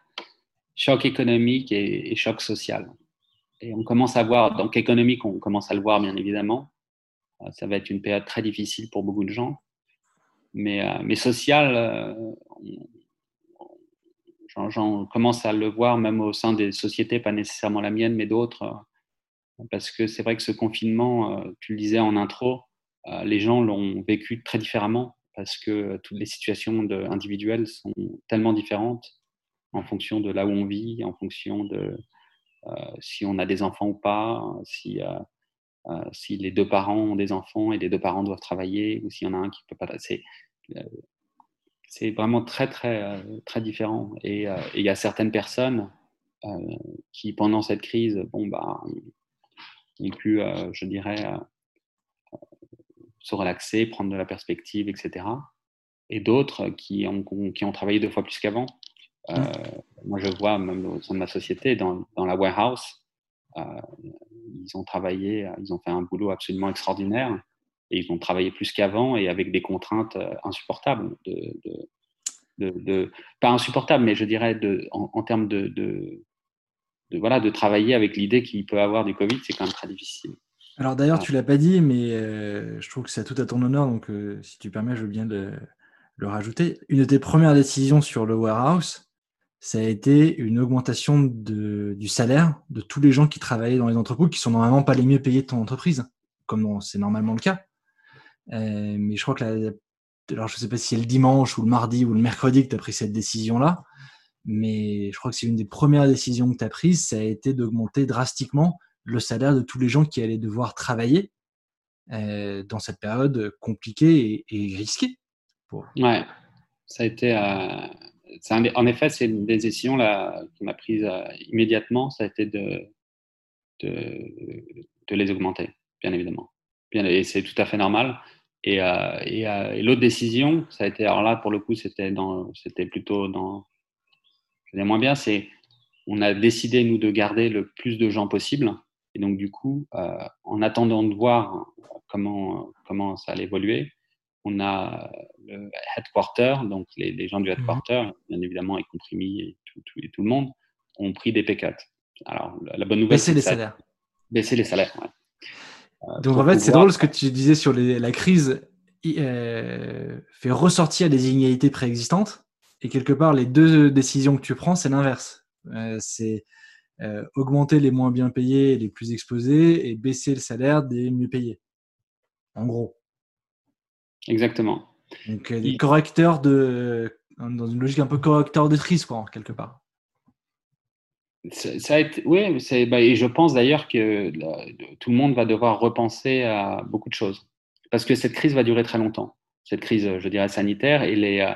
Speaker 2: choc économique et, choc social. Et on commence à voir, donc économique, on commence à le voir bien évidemment. Euh, ça va être une période très difficile pour beaucoup de gens. Mais, euh, mais social, j'en commence à le voir même au sein des sociétés, pas nécessairement la mienne, mais d'autres. Parce que c'est vrai que ce confinement, tu le disais en intro, les gens l'ont vécu très différemment parce que toutes les situations individuelles sont tellement différentes en fonction de là où on vit, en fonction de euh, si on a des enfants ou pas, si, euh, euh, si les deux parents ont des enfants et les deux parents doivent travailler, ou s'il y en a un qui ne peut pas. C'est, c'est vraiment très, très, très différent. Et il y a certaines personnes qui, pendant cette crise, bon, bah, ont pu, je dirais, se relaxer, prendre de la perspective, etc. Et d'autres qui ont travaillé deux fois plus qu'avant. Euh, moi, je vois même au sein de ma société, dans, dans la warehouse, euh, ils ont travaillé, ils ont fait un boulot absolument extraordinaire et ils ont travaillé plus qu'avant et avec des contraintes euh, insupportables. De, de, de, pas insupportables, mais je dirais de, en, en termes de, de, voilà, de travailler avec l'idée qu'il peut avoir du Covid, c'est quand même très difficile.
Speaker 1: Alors d'ailleurs, tu l'as pas dit, mais euh, je trouve que c'est tout à ton honneur, donc euh, si tu permets, je veux bien le, le, rajouter. Une de tes premières décisions sur le warehouse, ça a été une augmentation du salaire de tous les gens qui travaillaient dans les entrepôts, qui sont normalement pas les mieux payés de ton entreprise, comme c'est normalement le cas. Euh, mais je crois que la, alors je sais pas si c'est le dimanche ou le mardi ou le mercredi que tu as pris cette décision-là, mais je crois que c'est une des premières décisions que tu as prises, ça a été d'augmenter drastiquement le salaire de tous les gens qui allaient devoir travailler euh, dans cette période compliquée et, risquée.
Speaker 2: Ouais, ça a été. Euh, en effet, c'est une des décisions qu'on a prise euh, immédiatement, ça a été de, les augmenter, bien évidemment. Et c'est tout à fait normal. Et, et, l'autre décision, ça a été, alors là, pour le coup, c'était, plutôt dans. Je moins bien, c'est on a décidé, nous, de garder le plus de gens possible et donc, du coup, euh, en attendant de voir comment ça allait évoluer, on a le headquarter, donc les, gens du mmh headquarter, bien évidemment, y compris et tout, et tout le monde, ont pris des p Alors, la, bonne nouvelle,
Speaker 1: c'est les salaires.
Speaker 2: Baisser les salaires, ouais.
Speaker 1: Euh, donc, en fait, c'est drôle ce que tu disais sur la crise euh, fait ressortir des inégalités préexistantes. Et quelque part, les deux décisions que tu prends, c'est l'inverse. c'est euh, augmenter les moins bien payés, les plus exposés, et baisser le salaire des mieux payés. En gros.
Speaker 2: Exactement.
Speaker 1: Donc, euh, des correcteurs de. dans une logique un peu correcteur de crise, quoi, quelque part.
Speaker 2: Ça, a été, oui, bah, et je pense d'ailleurs que tout le monde va devoir repenser à beaucoup de choses. Parce que cette crise va durer très longtemps. Cette crise, je dirais, sanitaire, et, les, euh,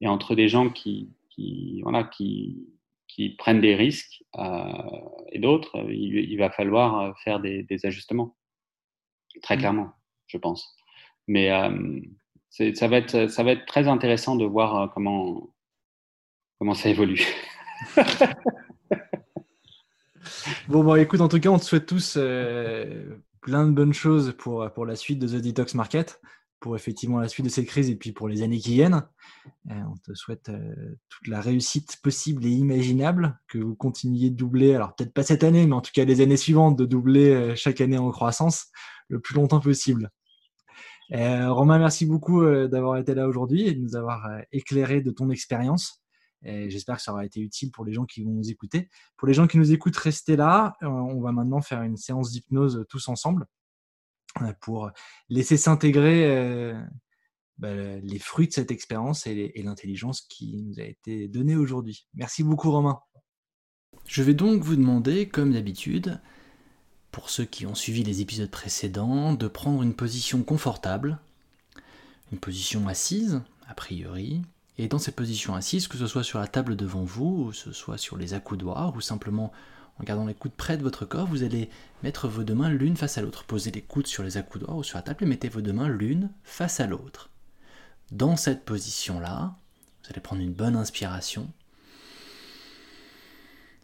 Speaker 2: et entre des gens qui, qui, voilà, qui, qui prennent des risques euh, et d'autres, il, va falloir euh, faire des, ajustements. Très mmh. clairement, je pense. Mais euh, ça, va être, ça va être très intéressant de voir comment, comment ça évolue.
Speaker 1: bon, bon, écoute, en tout cas, on te souhaite tous plein de bonnes choses pour, la suite de The Detox Market pour effectivement la suite de cette crise et puis pour les années qui viennent. Euh, on te souhaite euh, toute la réussite possible et imaginable, que vous continuiez de doubler, alors peut-être pas cette année, mais en tout cas les années suivantes, de doubler euh, chaque année en croissance le plus longtemps possible. Romain, merci beaucoup d'avoir été là aujourd'hui et de nous avoir éclairé de ton expérience. J'espère que ça aura été utile pour les gens qui vont nous écouter. Pour les gens qui nous écoutent, restez là. On va maintenant faire une séance d'hypnose tous ensemble pour laisser s'intégrer euh, bah, les fruits de cette expérience et, l'intelligence qui nous a été donnée aujourd'hui. Merci beaucoup Romain. Je vais donc vous demander, comme d'habitude, pour ceux qui ont suivi les épisodes précédents, de prendre une position confortable, une position assise, a priori, et dans cette position assise, que ce soit sur la table devant vous, ou ce soit sur les accoudoirs, ou simplement en gardant les coudes près de votre corps, vous allez mettre vos deux mains l'une face à l'autre. Posez les coudes sur les accoudoirs ou sur la table et mettez vos deux mains l'une face à l'autre. Dans cette position-là, vous allez prendre une bonne inspiration.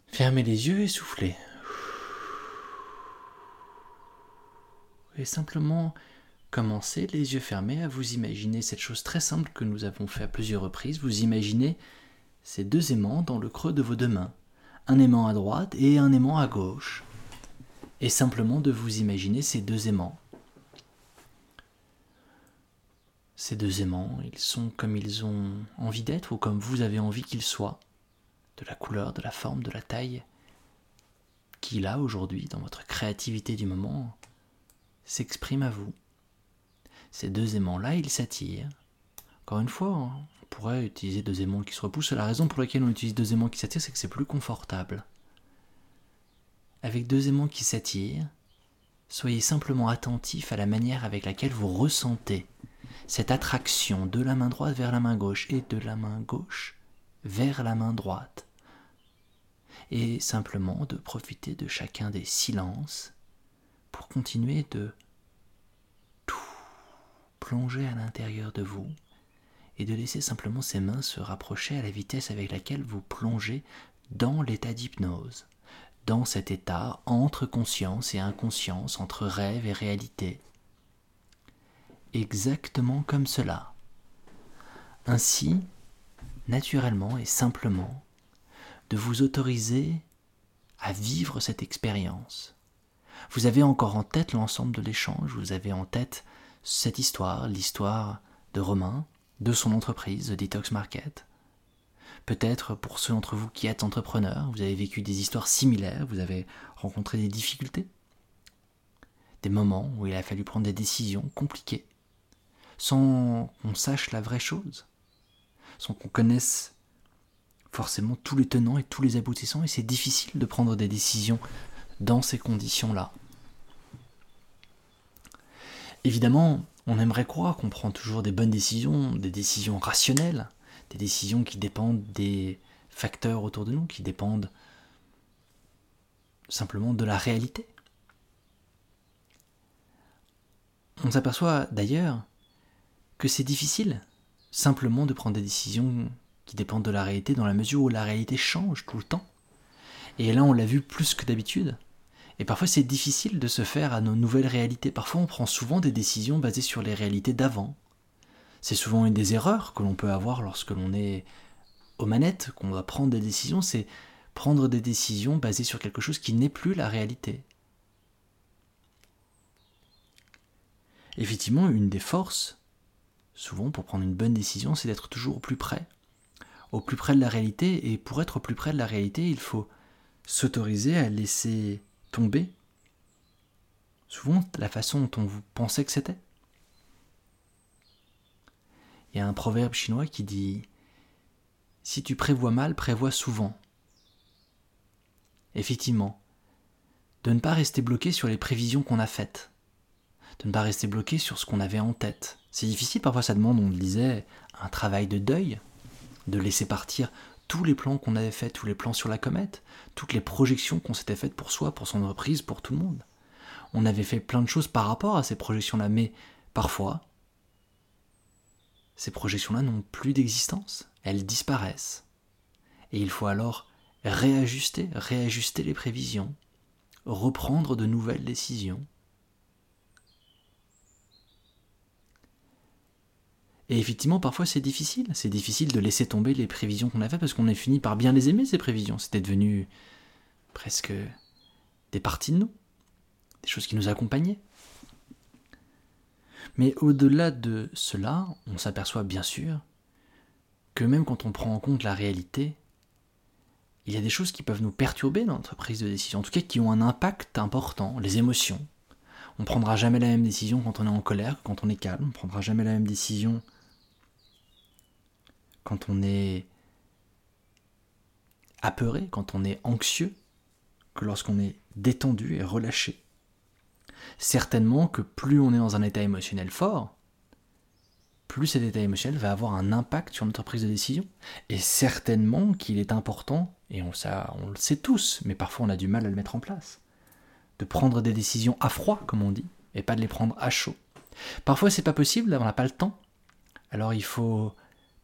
Speaker 1: Fermez les yeux et soufflez. Et simplement commencez les yeux fermés à vous imaginer cette chose très simple que nous avons fait à plusieurs reprises. Vous imaginez ces deux aimants dans le creux de vos deux mains un aimant à droite et un aimant à gauche. Et simplement de vous imaginer ces deux aimants. Ces deux aimants, ils sont comme ils ont envie d'être ou comme vous avez envie qu'ils soient, de la couleur, de la forme, de la taille, qui là aujourd'hui, dans votre créativité du moment, s'exprime à vous. Ces deux aimants-là, ils s'attirent. Encore une fois, hein, on pourrait utiliser deux aimants qui se repoussent. La raison pour laquelle on utilise deux aimants qui s'attirent, c'est que c'est plus confortable. Avec deux aimants qui s'attirent, soyez simplement attentif à la manière avec laquelle vous ressentez cette attraction de la main droite vers la main gauche et de la main gauche vers la main droite. Et simplement de profiter de chacun des silences pour continuer de tout plonger à l'intérieur de vous et de laisser simplement ces mains se rapprocher à la vitesse avec laquelle vous plongez dans l'état d'hypnose, dans cet état entre conscience et inconscience, entre rêve et réalité. Exactement comme cela. Ainsi, naturellement et simplement, de vous autoriser à vivre cette expérience vous avez encore en tête l'ensemble de l'échange, vous avez en tête cette histoire, l'histoire de Romain, de son entreprise, The Detox Market. Peut-être pour ceux d'entre vous qui êtes entrepreneurs, vous avez vécu des histoires similaires, vous avez rencontré des difficultés, des moments où il a fallu prendre des décisions compliquées, sans qu'on sache la vraie chose, sans qu'on connaisse forcément tous les tenants et tous les aboutissants, et c'est difficile de prendre des décisions dans ces conditions-là. Évidemment, on aimerait croire qu'on prend toujours des bonnes décisions, des décisions rationnelles, des décisions qui dépendent des facteurs autour de nous, qui dépendent simplement de la réalité. On s'aperçoit d'ailleurs que c'est difficile simplement de prendre des décisions qui dépendent de la réalité dans la mesure où la réalité change tout le temps. Et là, on l'a vu plus que d'habitude. Et parfois c'est difficile de se faire à nos nouvelles réalités. Parfois on prend souvent des décisions basées sur les réalités d'avant. C'est souvent une des erreurs que l'on peut avoir lorsque l'on est aux manettes, qu'on doit prendre des décisions, c'est prendre des décisions basées sur quelque chose qui n'est plus la réalité. Effectivement, une des forces, souvent pour prendre une bonne décision, c'est d'être toujours au plus près. Au plus près de la réalité, et pour être au plus près de la réalité, il faut s'autoriser à laisser tomber souvent la façon dont on vous pensait que c'était. Il y a un proverbe chinois qui dit Si tu prévois mal, prévois souvent. Effectivement, de ne pas rester bloqué sur les prévisions qu'on a faites, de ne pas rester bloqué sur ce qu'on avait en tête. C'est difficile, parfois ça demande, on le disait, un travail de deuil, de laisser partir tous les plans qu'on avait faits, tous les plans sur la comète, toutes les projections qu'on s'était faites pour soi, pour son entreprise, pour tout le monde. On avait fait plein de choses par rapport à ces projections-là, mais parfois, ces projections-là n'ont plus d'existence, elles disparaissent. Et il faut alors réajuster, réajuster les prévisions, reprendre de nouvelles décisions. Et effectivement, parfois c'est difficile. C'est difficile de laisser tomber les prévisions qu'on a faites parce qu'on a fini par bien les aimer, ces prévisions. C'était devenu presque des parties de nous, des choses qui nous accompagnaient. Mais au-delà de cela, on s'aperçoit bien sûr que même quand on prend en compte la réalité, il y a des choses qui peuvent nous perturber dans notre prise de décision, en tout cas qui ont un impact important, les émotions. On prendra jamais la même décision quand on est en colère, quand on est calme, on prendra jamais la même décision quand on est apeuré, quand on est anxieux, que lorsqu'on est détendu et relâché. Certainement que plus on est dans un état émotionnel fort, plus cet état émotionnel va avoir un impact sur notre prise de décision. Et certainement qu'il est important, et on, le sait tous, mais parfois on a du mal à le mettre en place, de prendre des décisions à froid, comme on dit, et pas de les prendre à chaud. Parfois c'est pas possible, on n'a pas le temps. Alors il faut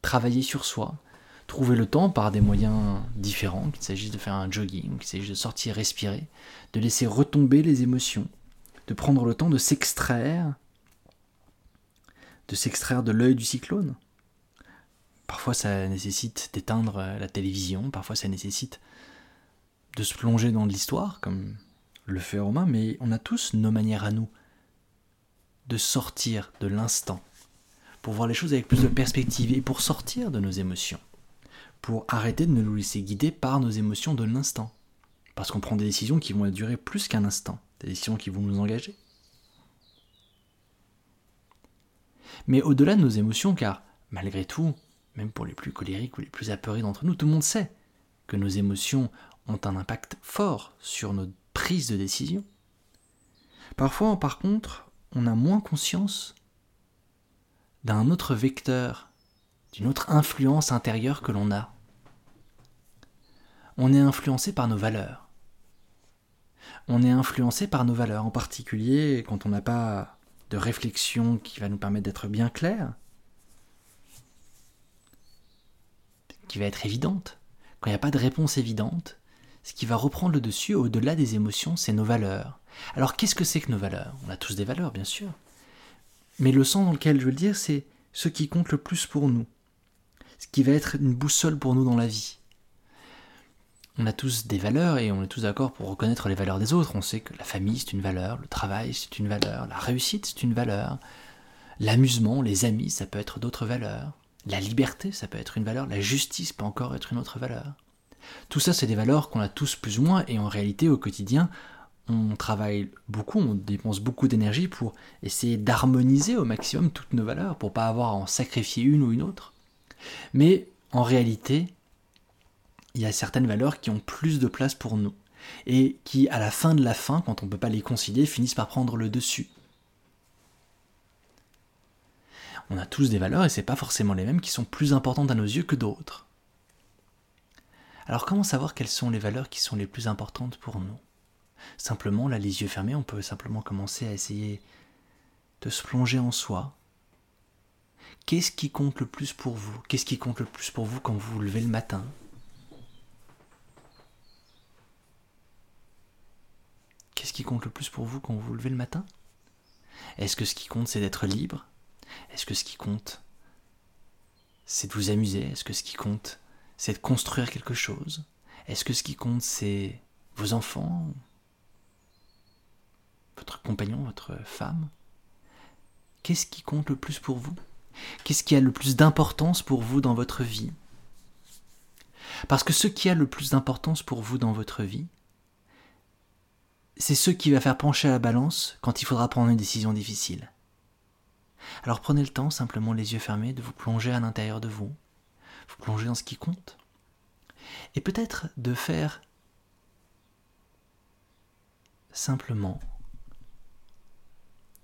Speaker 1: travailler sur soi, trouver le temps par des moyens différents, qu'il s'agisse de faire un jogging, qu'il s'agisse de sortir respirer, de laisser retomber les émotions, de prendre le temps de s'extraire, de s'extraire de l'œil du cyclone. Parfois ça nécessite d'éteindre la télévision, parfois ça nécessite de se plonger dans l'histoire, comme le fait Romain, mais on a tous nos manières à nous de sortir de l'instant, pour voir les choses avec plus de perspective et pour sortir de nos émotions, pour arrêter de nous laisser guider par nos émotions de l'instant. Parce qu'on prend des décisions qui vont durer plus qu'un instant, des décisions qui vont nous engager. Mais au-delà de nos émotions, car malgré tout, même pour les plus colériques ou les plus apeurés d'entre nous, tout le monde sait que nos émotions ont un impact fort sur notre prise de décision. Parfois, par contre, on a moins conscience d'un autre vecteur, d'une autre influence intérieure que l'on a. On est influencé par nos valeurs. On est influencé par nos valeurs, en particulier quand on n'a pas de réflexion qui va nous permettre d'être bien clair, qui va être évidente. Quand il n'y a pas de réponse évidente, ce qui va reprendre le dessus au-delà des émotions, c'est nos valeurs. Alors qu'est-ce que c'est que nos valeurs? On a tous des valeurs, bien sûr. Mais le sens dans lequel je veux le dire, c'est ce qui compte le plus pour nous. Ce qui va être une boussole pour nous dans la vie. On a tous des valeurs et on est tous d'accord pour reconnaître les valeurs des autres. On sait que la famille, c'est une valeur, le travail, c'est une valeur, la réussite, c'est une valeur, l'amusement, les amis, ça peut être d'autres valeurs, la liberté, ça peut être une valeur, la justice peut encore être une autre valeur. Tout ça, c'est des valeurs qu'on a tous plus ou moins, et en réalité, au quotidien, on travaille beaucoup, on dépense beaucoup d'énergie pour essayer d'harmoniser au maximum toutes nos valeurs, pour pas avoir à en sacrifier une ou une autre. Mais en réalité, il y a certaines valeurs qui ont plus de place pour nous, et qui, à la fin de la fin, quand on ne peut pas les concilier, finissent par prendre le dessus. On a tous des valeurs, et c'est pas forcément les mêmes, qui sont plus importantes à nos yeux que d'autres. Alors comment savoir quelles sont les valeurs qui sont les plus importantes pour nous? Simplement, là, les yeux fermés, on peut simplement commencer à essayer de se plonger en soi. Qu'est-ce qui compte le plus pour vous? Qu'est-ce qui compte le plus pour vous quand vous vous levez le matin? Qu'est-ce qui compte le plus pour vous quand vous vous levez le matin? Est-ce que ce qui compte c'est d'être libre? Est-ce que ce qui compte c'est de vous amuser? Est-ce que ce qui compte c'est de construire quelque chose? Est-ce que ce qui compte, c'est vos enfants? Votre compagnon, votre femme Qu'est-ce qui compte le plus pour vous? Qu'est-ce qui a le plus d'importance pour vous dans votre vie? Parce que ce qui a le plus d'importance pour vous dans votre vie, c'est ce qui va faire pencher la balance quand il faudra prendre une décision difficile. Alors prenez le temps, simplement les yeux fermés, de vous plonger à l'intérieur de vous, vous plonger dans ce qui compte. Et peut-être de faire simplement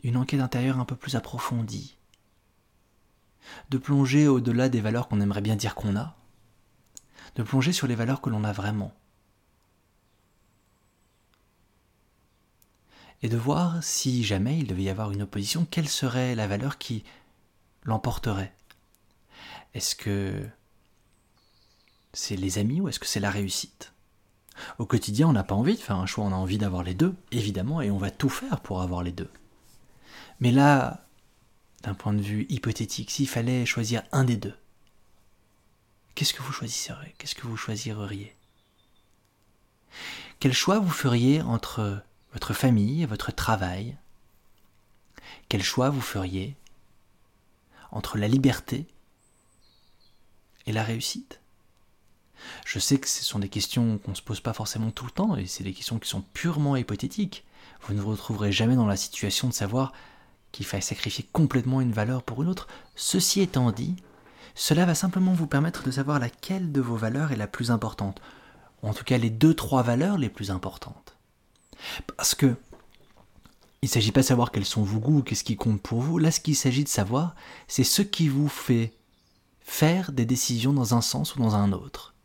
Speaker 1: une enquête intérieure un peu plus approfondie. De plonger au-delà des valeurs qu'on aimerait bien dire qu'on a. De plonger sur les valeurs que l'on a vraiment. Et de voir si jamais il devait y avoir une opposition, quelle serait la valeur qui l'emporterait? Est-ce que c'est les amis ou est-ce que c'est la réussite? Au quotidien, on n'a pas envie de faire un choix, on a envie d'avoir les deux, évidemment, et on va tout faire pour avoir les deux. Mais là, d'un point de vue hypothétique, s'il fallait choisir un des deux, qu'est-ce que vous choisiriez Qu'est-ce que vous choisiriez? Quel choix vous feriez entre votre famille et votre travail? Quel choix vous feriez entre la liberté et la réussite? Je sais que ce sont des questions qu'on ne se pose pas forcément tout le temps, et c'est des questions qui sont purement hypothétiques. Vous ne vous retrouverez jamais dans la situation de savoir qu'il faille sacrifier complètement une valeur pour une autre. Ceci étant dit, cela va simplement vous permettre de savoir laquelle de vos valeurs est la plus importante, en tout cas les deux, trois valeurs les plus importantes. Parce que il ne s'agit pas de savoir quels sont vos goûts, qu'est-ce qui compte pour vous. Là, ce qu'il s'agit de savoir, c'est ce qui vous fait faire des décisions dans un sens ou dans un autre.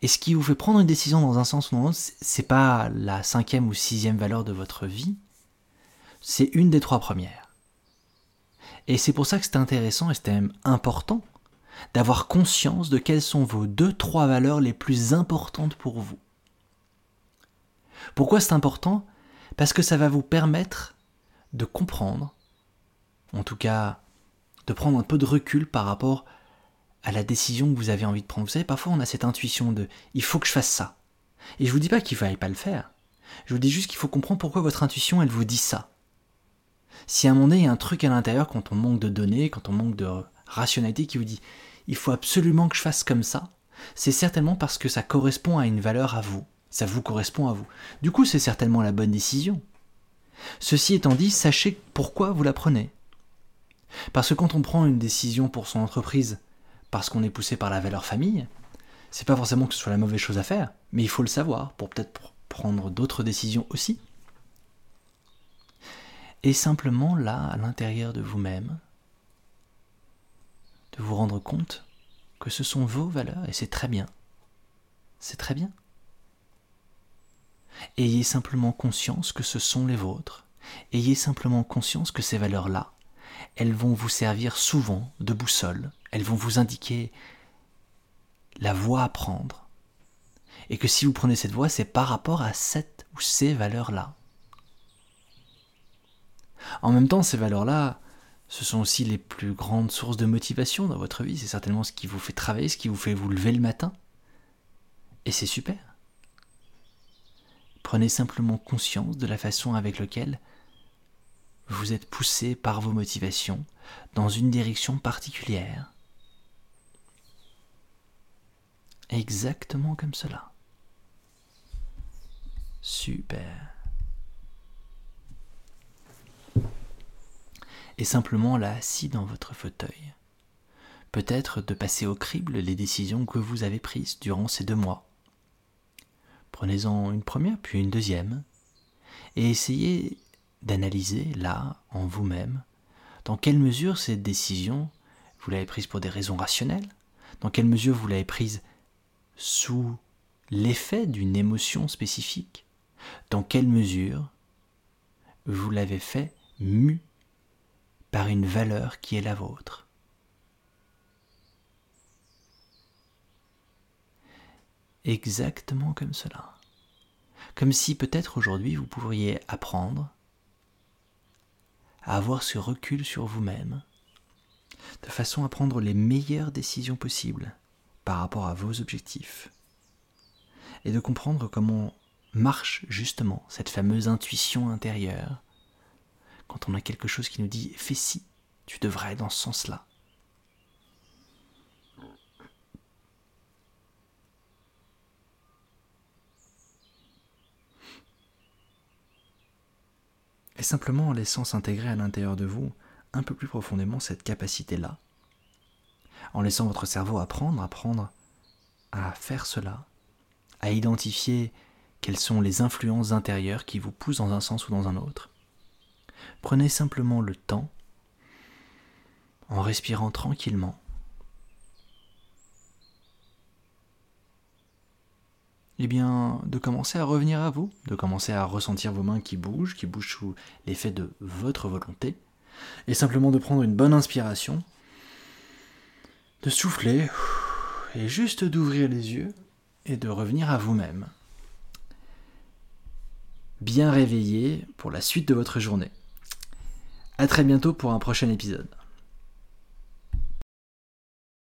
Speaker 1: Et ce qui vous fait prendre une décision dans un sens ou dans l'autre, c'est pas la cinquième ou sixième valeur de votre vie, c'est une des trois premières. Et c'est pour ça que c'est intéressant et c'est même important d'avoir conscience de quelles sont vos deux, trois valeurs les plus importantes pour vous. Pourquoi c'est important? Parce que ça va vous permettre de comprendre, en tout cas de prendre un peu de recul par rapport à la décision que vous avez envie de prendre. Vous savez, parfois on a cette intuition de il faut que je fasse ça. Et je vous dis pas qu'il ne fallait pas le faire. Je vous dis juste qu'il faut comprendre pourquoi votre intuition, elle vous dit ça. Si à un moment donné, il y a un truc à l'intérieur, quand on manque de données, quand on manque de rationalité, qui vous dit il faut absolument que je fasse comme ça, c'est certainement parce que ça correspond à une valeur à vous. Ça vous correspond à vous. Du coup, c'est certainement la bonne décision. Ceci étant dit, sachez pourquoi vous la prenez. Parce que quand on prend une décision pour son entreprise parce qu'on est poussé par la valeur famille, c'est pas forcément que ce soit la mauvaise chose à faire, mais il faut le savoir pour peut-être prendre d'autres décisions aussi. Et simplement là, à l'intérieur de vous-même, de vous rendre compte que ce sont vos valeurs et c'est très bien. C'est très bien. Ayez simplement conscience que ce sont les vôtres. Ayez simplement conscience que ces valeurs-là, elles vont vous servir souvent de boussole, elles vont vous indiquer la voie à prendre. Et que si vous prenez cette voie, c'est par rapport à cette ou ces valeurs-là. En même temps, ces valeurs-là, ce sont aussi les plus grandes sources de motivation dans votre vie. C'est certainement ce qui vous fait travailler, ce qui vous fait vous lever le matin. Et c'est super. Prenez simplement conscience de la façon avec laquelle vous êtes poussé par vos motivations dans une direction particulière. Exactement comme cela. Super. Et simplement là, assis dans votre fauteuil. Peut-être de passer au crible les décisions que vous avez prises durant ces deux mois. Prenez-en une première, puis une deuxième, et essayez d'analyser là, en vous-même, dans quelle mesure cette décision, vous l'avez prise pour des raisons rationnelles, dans quelle mesure vous l'avez prise sous l'effet d'une émotion spécifique, dans quelle mesure vous l'avez fait mu par une valeur qui est la vôtre. exactement comme cela. Comme si peut-être aujourd'hui vous pourriez apprendre à avoir ce recul sur vous-même, de façon à prendre les meilleures décisions possibles par rapport à vos objectifs, et de comprendre comment marche justement cette fameuse intuition intérieure, quand on a quelque chose qui nous dit fais ci, tu devrais dans ce sens-là. et simplement en laissant s'intégrer à l'intérieur de vous un peu plus profondément cette capacité-là, en laissant votre cerveau apprendre, apprendre à faire cela, à identifier quelles sont les influences intérieures qui vous poussent dans un sens ou dans un autre. Prenez simplement le temps, en respirant tranquillement, eh bien, de commencer à revenir à vous, de commencer à ressentir vos mains qui bougent, qui bougent sous l'effet de votre volonté, et simplement de prendre une bonne inspiration, de souffler, et juste d'ouvrir les yeux, et de revenir à vous-même. Bien réveillé pour la suite de votre journée. A très bientôt pour un prochain épisode.